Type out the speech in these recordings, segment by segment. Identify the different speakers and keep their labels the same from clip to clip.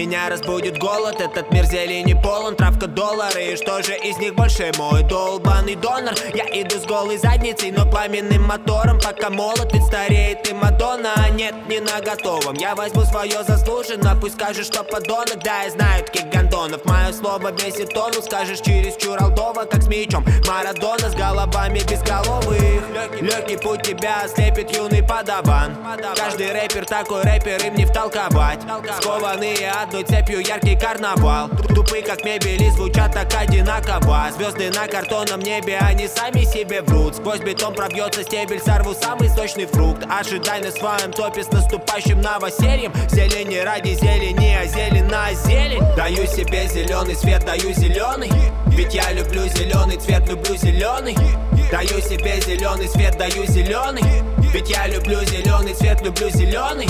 Speaker 1: Меня разбудит голод, этот мир зелени полон Травка доллары, и что же из них больше? Мой долбанный донор. Я иду с голой задницей, но пламенным мотором Пока молод, ведь стареет и Мадонна нет, не на готовом, я возьму свое заслуженно Пусть скажешь, что подонок, да, я знаю таких гондонов. Мое слово бесит тону, скажешь через чуралдова Как с мечом. Марадона с головами безголовых. Легкий путь тебя ослепит юный подаван. Каждый рэпер такой рэпер, им не втолковать. Скованные одной цепью яркий карнавал. Тупые как мебели звучат так одинаково. Звезды на картонном небе, они сами себе врут. Сквозь бетон пробьется стебель, сорву самый сочный фрукт. Ожидай на своем топе с наступающим новосельем. Зелени ради зелени, а зелень на зелень. Даю себе зеленый свет, даю зеленый. Ведь я люблю зеленый цвет, люблю зеленый. Даю себе зеленый свет, даю зеленый. Ведь я люблю зеленый цвет, люблю зеленый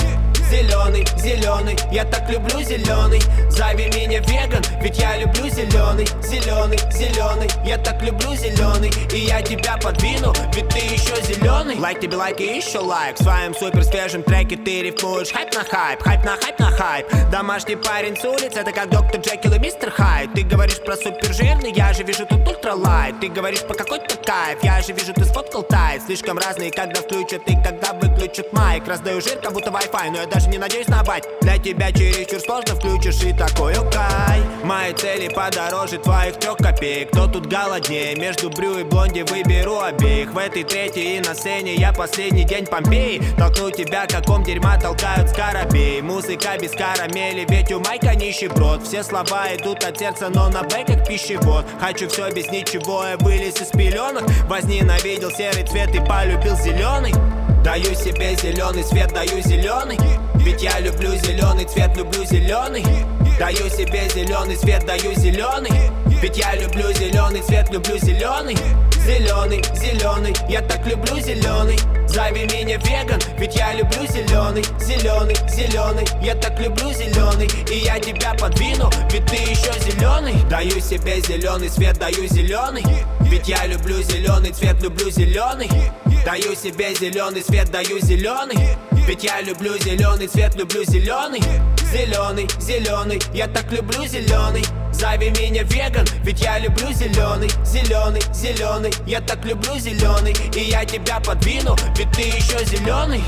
Speaker 1: Зеленый, зеленый, я так люблю зеленый Зови меня веган, ведь я люблю зеленый Зеленый, зеленый, я так люблю зеленый И я тебя подвину, ведь ты еще зеленый Лайк тебе лайк и еще лайк. В своем супер свежем треке ты рифмуешь. Хайп на хайп, хайп на хайп на хайп. Домашний парень с улиц, это как доктор Джекил и мистер Хайд. Ты говоришь про супер жирный, я же вижу тут ультралайт. Ты говоришь про какой-то кайф, я же вижу ты сфоткал тайт Слишком разные, когда включат и когда выключат майк. Раздаю жир, как будто Wi-Fi, но я даже не надеюсь на бать. Для тебя чересчур сложно включишь и такой окай Мои цели подороже твоих трех копеек. Кто тут голоднее, между брю и блонди выберу обеих. В этой третьей и на сцене я последний день Помпеи. Толкну тебя, каком дерьма толкают скоробей Музыка без карамели, ведь у Майка нищеброд. Все слова идут от сердца, но на бэк как пищевод. Хочу все без ничего, я вылез из пеленок. Возненавидел серый цвет и полюбил зеленый Даю себе зеленый свет, даю зеленый. Ведь я люблю зеленый цвет, люблю зеленый. Даю себе зеленый свет, даю зеленый. Ведь я люблю зеленый цвет, люблю зеленый. Зеленый, зеленый, я так люблю зеленый. Зови меня веган, ведь я люблю зеленый. Зеленый, зеленый, я так люблю зеленый. И я тебя подвину, ведь ты еще зеленый. Даю себе зеленый свет, даю зеленый. Ведь я люблю зеленый цвет, люблю зеленый Даю себе зеленый свет, даю зеленый. Ведь я люблю зеленый цвет, люблю зеленый. Зеленый, зеленый, я так люблю зеленый. Зови меня веган, ведь я люблю зеленый. Зеленый, зеленый, я так люблю зеленый. И я тебя подвину, ведь ты еще зеленый